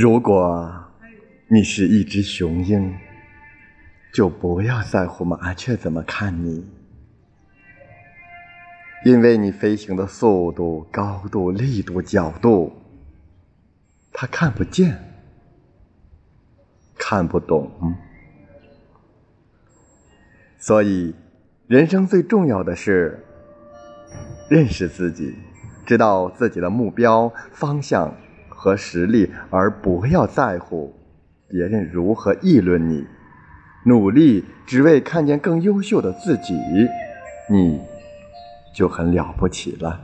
如果你是一只雄鹰就不要在乎麻雀怎么看你。因为你飞行的速度、高度、力度、角度，他看不见，看不懂。所以，人生最重要的是认识自己，知道自己的目标、方向和实力，而不要在乎别人如何议论你。努力只为看见更优秀的自己，你就很了不起了。